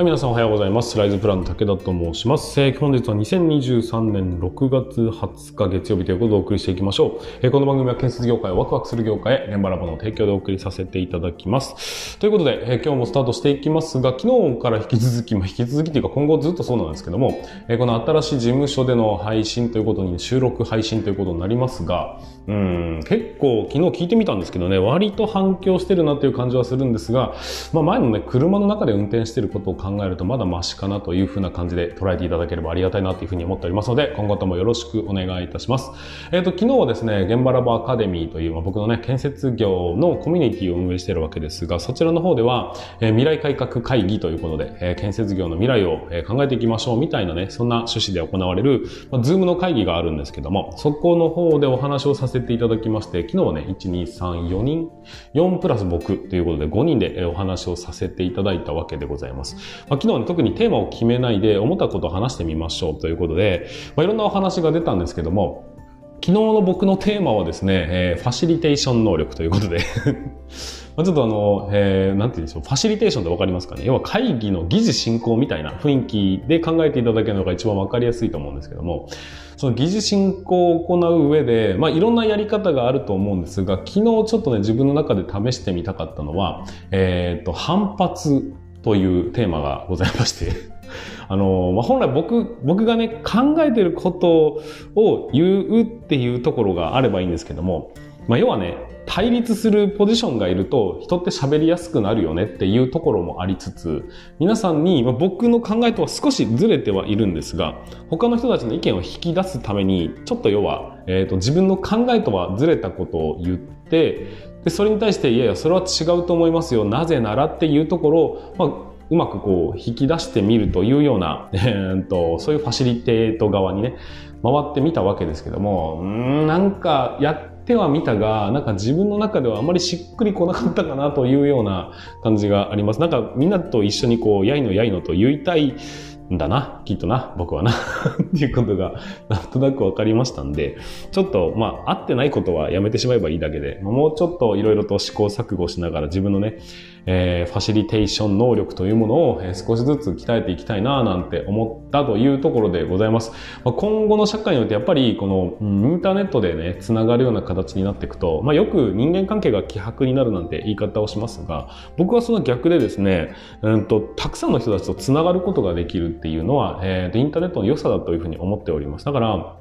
はい、皆さんおはようございます。ライズプランの武田と申します。えー本日は2023年6月20日月曜日ということでお送りしていきましょう。えーこの番組は建設業界をワクワクする業界へ現場ラボの提供でお送りさせていただきます。ということで、えー今日もスタートしていきますが、昨日から引き続き、まあ、引き続きというか今後ずっとそうなんですけども、えーこの新しい事務所での配信ということに、収録配信ということになりますが、うん、結構昨日聞いてみたんですけどね、割と反響してるなという感じはするんですが、まあ前のね、車の中で運転してることを考考えるとまだマシかなというふうな感じで捉えていただければありがたいなというふうに思っておりますので、今後ともよろしくお願いいたします。えっ、と、昨日はですね、現場ラボアカデミーという、まあ、僕のね、建設業のコミュニティを運営しているわけですが、そちらの方では、えー未来改革会議ということで、えー建設業の未来を、考えていきましょうみたいなね、そんな趣旨で行われる、まあ、ズームの会議があるんですけども、そこの方でお話をさせていただきまして、昨日はね、1、2、3、4人、4プラス僕ということで5人でお話をさせていただいたわけでございます。まあ、昨日はね、特にテーマを決めないで思ったことを話してみましょうということで、まあ、いろんなお話が出たんですけども、昨日の僕のテーマはですね、えーファシリテーション能力ということで。ちょっとあの、えーなんて言うんでしょう、ファシリテーションってわかりますかね。要は会議の議事進行みたいな雰囲気で考えていただけるのが一番わかりやすいと思うんですけども、その議事進行を行う上で、まあいろんなやり方があると思うんですが、昨日ちょっとね、自分の中で試してみたかったのは、えっ、と、反発というテーマがございまして、あの、まあ、本来僕、僕がね、考えてることを言うっていうところがあればいいんですけども、まあ、要はね、対立するポジションがいると人って喋りやすくなるよねっていうところもありつつ、皆さんに、まあ、僕の考えとは少しずれてはいるんですが、他の人たちの意見を引き出すために、ちょっと要は、えっ、と、自分の考えとはずれたことを言ってて、で、それに対して、いやいや、それは違うと思いますよ。なぜなら？っていうところを、まあ、うまくこう引き出してみるというような、えーと、そういうファシリテート側にね、回ってみたわけですけども、うん、なんかやってはみたが、なんか自分の中ではあまりしっくりこなかったかなというような感じがあります。なんかみんなと一緒にこう、やいのやいのと言いたいんだな、きっとな、僕はな、っていうことがなんとなくわかりましたんで、ちょっと、まあ、合ってないことはやめてしまえばいいだけで、もうちょっといろいろと試行錯誤しながら自分のね、えーファシリテーション能力というものを、少しずつ鍛えていきたいななんて思ったというところでございます。まあ、今後の社会においてやっぱりこのうんインターネットでね、つながるような形になっていくと、まあ、よく人間関係が希薄になるなんて言い方をしますが、僕はその逆でですね、うんと、たくさんの人たちとつながることができるっていうのは、えーインターネットの良さだというふうに思っております。だから、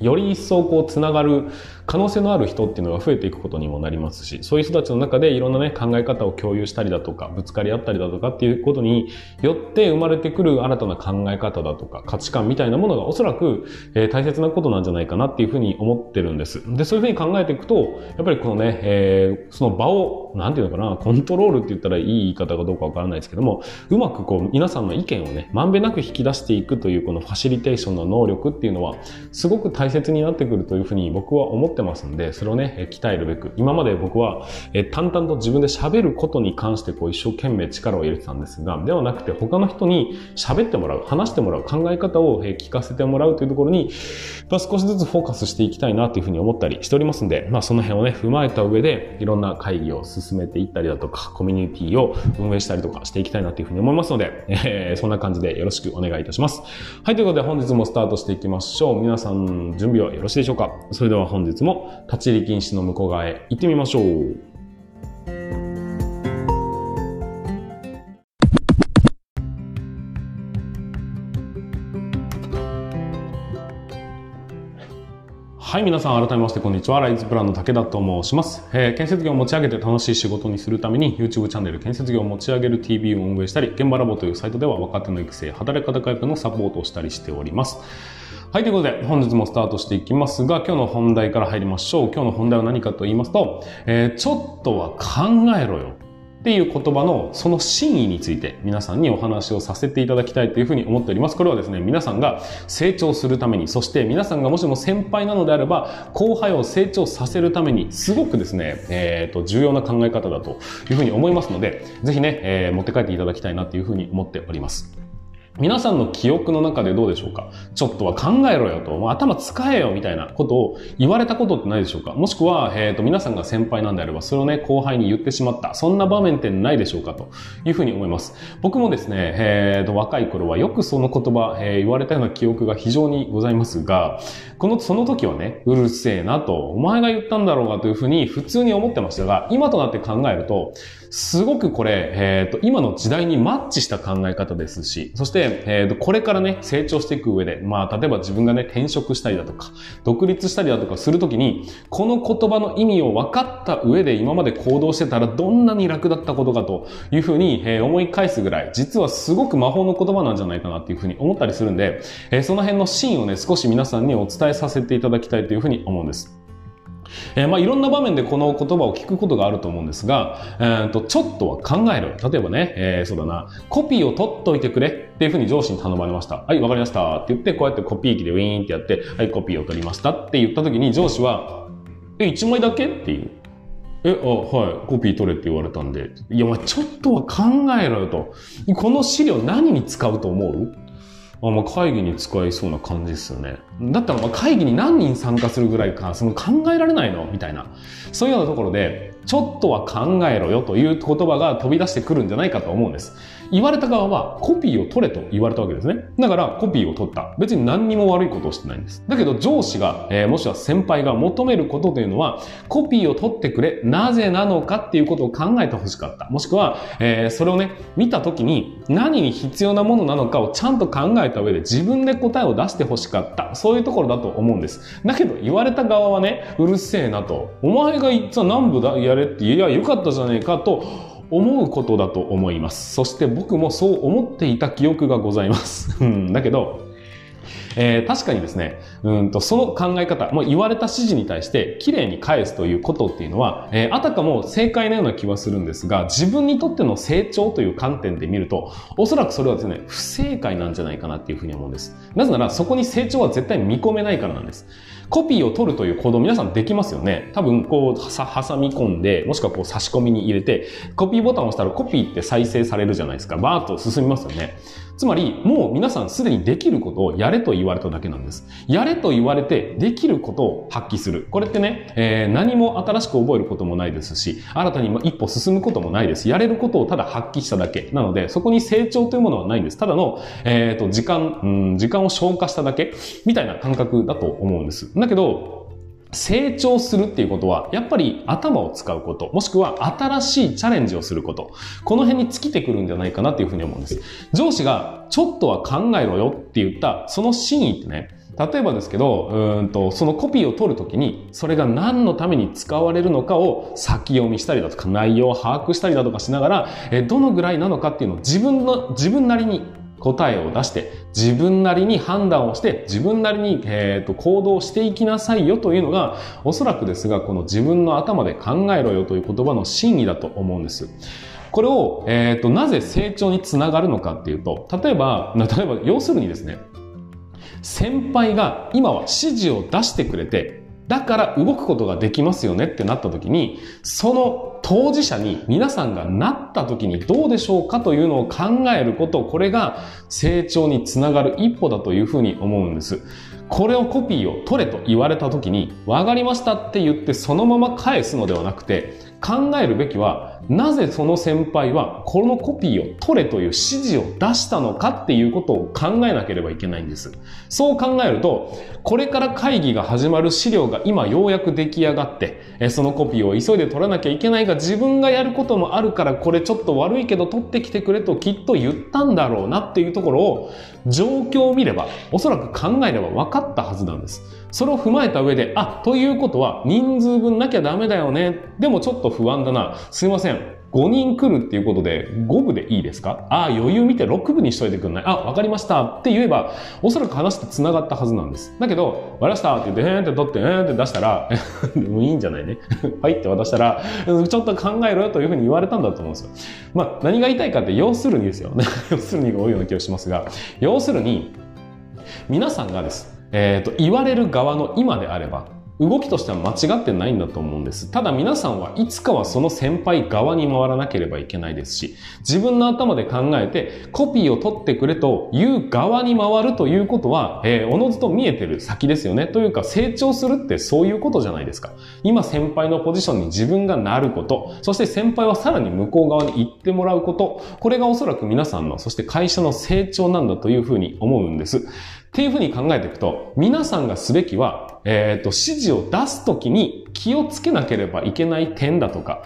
より一層こうつながる可能性のある人っていうのが増えていくことにもなりますし、そういう人たちの中でいろんなね考え方を共有したりだとか、ぶつかり合ったりだとかっていうことによって生まれてくる新たな考え方だとか価値観みたいなものがおそらく、えー大切なことなんじゃないかなっていうふうに思ってるんです。で、そういうふうに考えていくと、やっぱりこのね、えーその場を、なんていうのかな、コントロールって言ったらいい言い方かどうかわからないですけども、うまくこう皆さんの意見をね、まんべんなく引き出していくというこのファシリテーションの能力っていうのは、すごく大切切になってくるというふうに僕は思ってますんで、それをね、え鍛えるべく、今まで僕は、え淡々と自分で喋ることに関してこう一生懸命力を入れてたんですが、ではなくて他の人に喋ってもらう、話してもらう、考え方をえ聞かせてもらうというところに、まあ、少しずつフォーカスしていきたいなというふうに思ったりしておりますんで、まあその辺をね、踏まえた上で、いろんな会議を進めていったりだとか、コミュニティを運営したりとかしていきたいなというふうに思いますので、えーそんな感じでよろしくお願いいたします。はい、ということで本日もスタートしていきましょう。皆さん、準備はよろしいでしょうか？それでは本日も立ち入り禁止の向こう側へ行ってみましょう。はい、皆さん改めましてこんにちは。ライズプランの武田と申します。えー建設業を持ち上げて楽しい仕事にするために YouTube チャンネル建設業を持ち上げる TV を運営したり、現場ラボというサイトでは若手の育成、働き方改革のサポートをしたりしております。はい、ということで本日もスタートしていきますが、今日の本題から入りましょう。今日の本題は何かと言いますと、えーちょっとは考えろよ。っていう言葉のその真意について皆さんにお話をさせていただきたいというふうに思っております。これはですね、皆さんが成長するために、そして皆さんがもしも先輩なのであれば、後輩を成長させるために、すごくですね、えっ、と、重要な考え方だというふうに思いますので、ぜひね、えー持って帰っていただきたいなというふうに思っております。皆さんの記憶の中でどうでしょうか？ちょっとは考えろよと、もう頭使えよみたいなことを言われたことってないでしょうか？もしくは、えっ、ー、と、皆さんが先輩なんであれば、それをね、後輩に言ってしまった。そんな場面ってないでしょうか？と。いうふうに思います。僕もですね、えっ、ー、と、若い頃はよくその言葉、えー、言われたような記憶が非常にございますが、この、その時はね、うるせえなと、お前が言ったんだろうがというふうに普通に思ってましたが、今となって考えると、すごくこれ、えっ、ー、と、今の時代にマッチした考え方ですし、そして、えっ、ー、と、これからね、成長していく上で、まあ、例えば自分がね、転職したりだとか、独立したりだとかするときに、この言葉の意味を分かった上で今まで行動してたらどんなに楽だったことかというふうに、えー、思い返すぐらい、実はすごく魔法の言葉なんじゃないかなっていうふうに思ったりするんで、えー、その辺のシーンをね、少し皆さんにお伝えさせていただきたいというふうに思うんです。えー、まあいろんな場面でこの言葉を聞くことがあると思うんですが、えー、とちょっとは考える。例えばね、えー、そうだな、コピーを取っといてくれっていうふうに上司に頼まれました。はい、わかりましたって言って、こうやってコピー機でウィーンってやって、はい、コピーを取りましたって言った時に上司は、え、1枚だけ？っていう。え、あ、はい、コピー取れって言われたんで。いや、まあちょっとは考えろよと。この資料何に使うと思う？あまあ会議に使えそうな感じですよね。だったらまあ会議に何人参加するぐらいか、その考えられないの？みたいな。そういうようなところで、ちょっとは考えろよという言葉が飛び出してくるんじゃないかと思うんです。言われた側はコピーを取れと言われたわけですね。だからコピーを取った。別に何にも悪いことをしてないんです。だけど上司が、えー、もしくは先輩が求めることというのは、コピーを取ってくれ、なぜなのかっていうことを考えてほしかった。もしくは、えー、それをね、見た時に何に必要なものなのかをちゃんと考えた上で自分で答えを出してほしかった。そういうところだと思うんです。だけど言われた側はね、うるせえなと。お前が言った南部だ、やれって、いや、よかったじゃねえかと、思うことだと思います。そして僕もそう思っていた記憶がございます。だけど、えー、確かにですね、うんと、その考え方、もう言われた指示に対して綺麗に返すということっていうのは、えー、あたかも正解なような気はするんですが、自分にとっての成長という観点で見ると、おそらくそれはですね、不正解なんじゃないかなっていうふうに思うんです。なぜなら、そこに成長は絶対見込めないからなんです。コピーを取るという行動皆さんできますよね。多分こう、挟み込んで、もしくはこう差し込みに入れて、コピーボタンを押したらコピーって再生されるじゃないですか。バーッと進みますよね。つまり、もう皆さんすでにできることをやれと言われただけなんです。やれと言われて、できることを発揮する。これってね、えー、何も新しく覚えることもないですし、新たに一歩進むこともないです。やれることをただ発揮しただけ。なので、そこに成長というものはないんです。ただの、えっ、ー、と、時間、うん、時間を消化しただけ、みたいな感覚だと思うんです。だけど、成長するっていうことは、やっぱり頭を使うこと、もしくは新しいチャレンジをすること、この辺に尽きてくるんじゃないかなっていうふうに思うんです。上司が、ちょっとは考えろよって言った、その真意ってね、例えばですけど、うんと、そのコピーを取るときに、それが何のために使われるのかを先読みしたりだとか、内容を把握したりだとかしながら、えどのぐらいなのかっていうのを自分の、自分なりに答えを出して、自分なりに判断をして、自分なりに、えーと、行動していきなさいよというのが、おそらくですが、この自分の頭で考えろよという言葉の真意だと思うんです。これを、えーと、なぜ成長につながるのかっていうと、例えば、例えば、要するにですね、先輩が今は指示を出してくれて、だから動くことができますよねってなった時に、その当事者に皆さんがなった時にどうでしょうかというのを考えること、これが成長につながる一歩だというふうに思うんです。これをコピーを取れと言われた時に、わかりましたって言ってそのまま返すのではなくて、考えるべきは、なぜその先輩はこのコピーを取れという指示を出したのかっていうことを考えなければいけないんです。そう考えると、これから会議が始まる資料が今ようやく出来上がって、そのコピーを急いで取らなきゃいけないが自分がやることもあるからこれちょっと悪いけど取ってきてくれときっと言ったんだろうなっていうところを状況を見れば、おそらく考えれば分かったはずなんです。それを踏まえた上で、あ、ということは人数分なきゃダメだよね。でもちょっと不安だな。すいません。5人来るっていうことで5部でいいですか？ああ、余裕見て6部にしといてくんないあ、わかりましたって言えば、おそらく話って繋がったはずなんです。だけど、わかりましたって言って、へーって取って、へーって出したら、もいいんじゃないね。はいって渡したら、ちょっと考えろよというふうに言われたんだと思うんですよ。まあ、何が言いたいかって、要するにですよ。要するにが多いような気がしますが、要するに、皆さんがです。えっ、ー、と、言われる側の今であれば、動きとしては間違ってないんだと思うんです。ただ皆さんはいつかはその先輩側に回らなければいけないですし、自分の頭で考えてコピーを取ってくれという側に回るということは、えー、おのずと見えてる先ですよね。というか成長するってそういうことじゃないですか。今先輩のポジションに自分がなること、そして先輩はさらに向こう側に行ってもらうこと、これがおそらく皆さんの、そして会社の成長なんだというふうに思うんです。っていうふうに考えていくと、皆さんがすべきは、えっ、ー、と、指示を出すときに気をつけなければいけない点だとか、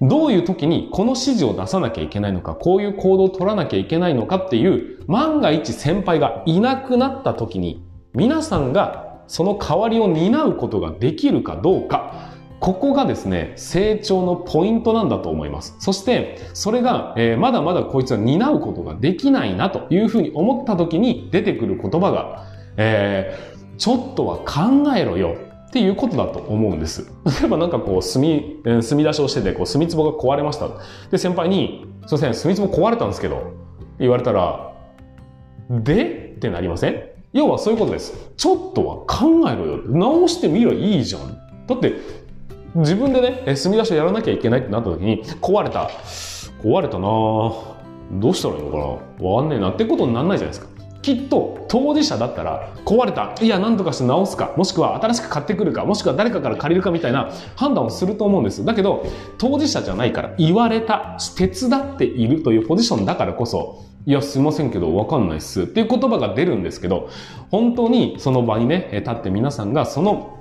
どういう時にこの指示を出さなきゃいけないのか、こういう行動を取らなきゃいけないのかっていう、万が一先輩がいなくなった時に、皆さんがその代わりを担うことができるかどうか、ここがですね、成長のポイントなんだと思います。そして、それが、えー、まだまだこいつは担うことができないなというふうに思った時に出てくる言葉が、えー、ちょっとは考えろよっていうことだと思うんです。例えばなんかこう、墨、墨出しをしてて、こう、墨壺が壊れました。で、先輩に、すいません、墨壺壊れたんですけど、言われたら、で？ってなりません？要はそういうことです。ちょっとは考えろよ。直してみりゃいいじゃん。だって、自分でね、墨出しをやらなきゃいけないってなった時に、壊れた。壊れたな。どうしたらいいのかな。わかんねえな。ってことになんないじゃないですか。きっと当事者だったら壊れた。いや何とかして直すか。もしくは新しく買ってくるか。もしくは誰かから借りるかみたいな判断をすると思うんです。だけど当事者じゃないから言われた。手伝っているというポジションだからこそいやすいませんけどわかんないっす。っていう言葉が出るんですけど本当にその場にね立って皆さんがその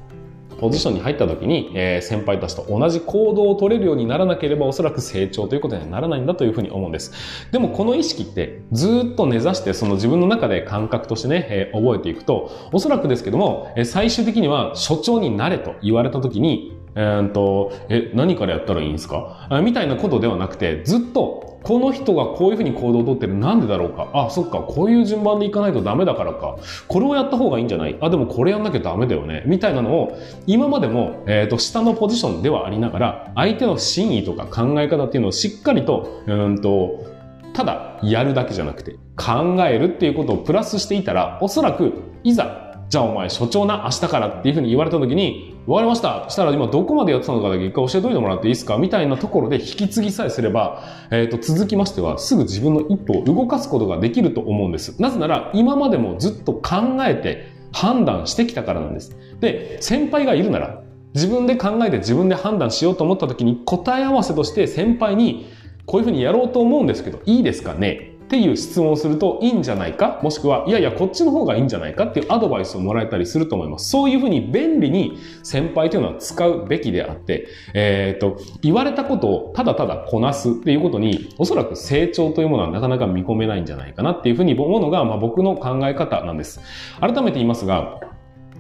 ポジションに入った時に、えー、先輩たちと同じ行動を取れるようにならなければおそらく成長ということにはならないんだというふうに思うんです。でもこの意識ってずっと根ざしてその自分の中で感覚としてね、えー、覚えていくと、おそらくですけども、えー、最終的には所長になれと言われた時に、えー、と、え、何からやったらいいんですか？みたいなことではなくて、ずっと、この人がこういうふうに行動をとってる。なんでだろうか？あ、そっか、こういう順番でいかないとダメだからか。これをやった方がいいんじゃない？あ、でもこれやんなきゃダメだよね。みたいなのを、今までも、えっ、と、下のポジションではありながら、相手の真意とか考え方っていうのをしっかりと、うんと、ただやるだけじゃなくて、考えるっていうことをプラスしていたら、おそらく、いざじゃあお前所長な、明日からっていうふうに言われた時に、わかりました。したら今どこまでやってたのかだけ一回教えといてもらっていいですかみたいなところで引き継ぎさえすれば、えっ、ー、と、続きましてはすぐ自分の一歩を動かすことができると思うんです。なぜなら今までもずっと考えて判断してきたからなんです。で、先輩がいるなら、自分で考えて自分で判断しようと思った時に答え合わせとして先輩にこういうふうにやろうと思うんですけど、いいですかね？っていう質問をするといいんじゃないか？もしくは、いやいや、こっちの方がいいんじゃないか？っていうアドバイスをもらえたりすると思います。そういうふうに便利に先輩というのは使うべきであって、えっ、ー、と、言われたことをただただこなすっていうことに、おそらく成長というものはなかなか見込めないんじゃないかなっていうふうに思うのが、まあ、僕の考え方なんです。改めて言いますが、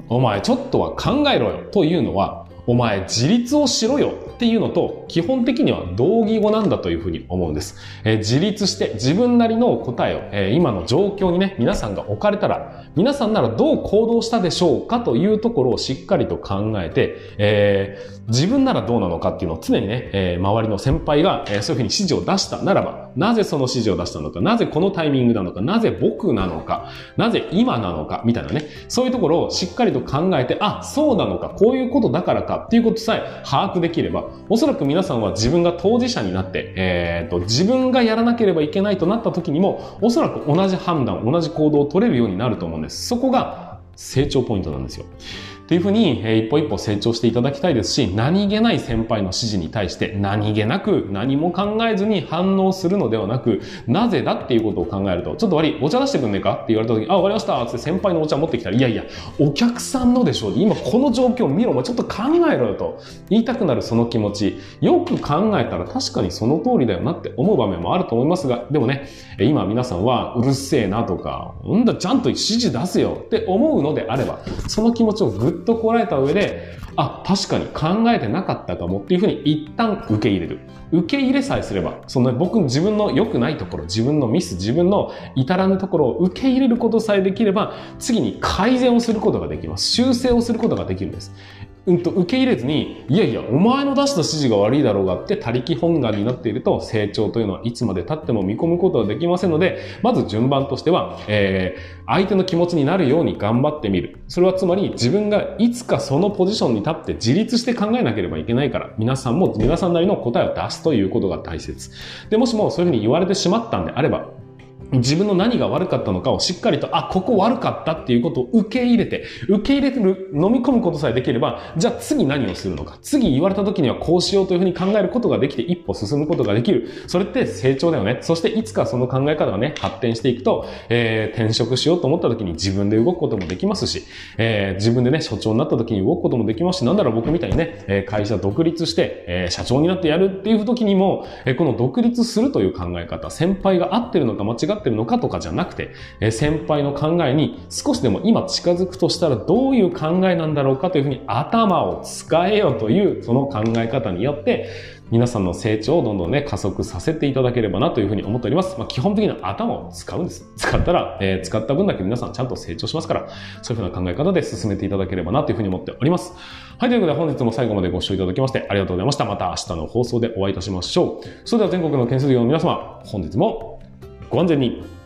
お前ちょっとは考えろよというのは、お前自立をしろよっていうのと基本的には同義語なんだというふうに思うんです。えー、自立して自分なりの答えを、えー、今の状況にね、皆さんが置かれたら、皆さんならどう行動したでしょうかというところをしっかりと考えて、えー、自分ならどうなのかっていうのを常にね、え周りの先輩が、えそういうふうに指示を出したならば、なぜその指示を出したのか、なぜこのタイミングなのか、なぜ僕なのか、なぜ今なのか、みたいなね、そういうところをしっかりと考えて、あ、そうなのか、こういうことだからかかっていうことさえ把握できれば、おそらく皆さんは自分が当事者になって、えー、と、自分がやらなければいけないとなった時にも、おそらく同じ判断、同じ行動を取れるようになると思うんです。そこが成長ポイントなんですよ。っていうふうに、えー、一歩一歩成長していただきたいですし、何気ない先輩の指示に対して何気なく何も考えずに反応するのではなく、なぜだっていうことを考えると、ちょっと悪い、お茶出してくんねえか？って言われた時に、あ、わかりましたって先輩のお茶持ってきたら、いやいや、お客さんのでしょう。今この状況を見ろ、もちょっと考えろよと。言いたくなるその気持ち、よく考えたら確かにその通りだよなって思う場面もあると思いますが、でもね、今皆さんはうるせえなとか、うんだ、ちゃんと指示出せよって思うのであれば、その気持ちをぐっっとこらえた上で、で、あ、確かに考えてなかったかもっていうふうに一旦受け入れる。受け入れさえすれば、その僕自分の良くないところ、自分のミス、自分の至らぬところを受け入れることさえできれば、次に改善をすることができます。修正をすることができるんです。うんと受け入れずに、いやいや、お前の出した指示が悪いだろうがって他力本願になっていると、成長というのはいつまで経っても見込むことはできませんので、まず順番としては、えー、相手の気持ちになるように頑張ってみる。それはつまり自分がいつかそのポジションに立って自立して考えなければいけないから、皆さんも皆さんなりの答えを出すということが大切。で、もしもそういうふうに言われてしまったんであれば、自分の何が悪かったのかをしっかりと、あ、ここ悪かったっていうことを受け入れて、受け入れてる、飲み込むことさえできれば、じゃあ次何をするのか。次言われた時にはこうしようというふうに考えることができて一歩進むことができる。それって成長だよね。そしていつかその考え方がね、発展していくと、えー、転職しようと思った時に自分で動くこともできますし、えー、自分でね、所長になった時に動くこともできますし、なんだろう僕みたいにね、会社独立して、えー、社長になってやるっていう時にも、この独立するという考え方、先輩が合ってるのか間違っててるのかとかじゃなくて、え先輩の考えに少しでも今近づくとしたらどういう考えなんだろうかというふうに頭を使えよというその考え方によって、皆さんの成長をどんどんね、加速させていただければなというふうに思っております。まあ、基本的に頭を使うんです。使ったら、えー、使った分だけ皆さんちゃんと成長しますから、そういうふうな考え方で進めていただければなというふうに思っております。はい、ということで本日も最後までご視聴いただきましてありがとうございました。また明日の放送でお会いいたしましょう。それでは全国の建設業の皆様、本日もご安全に。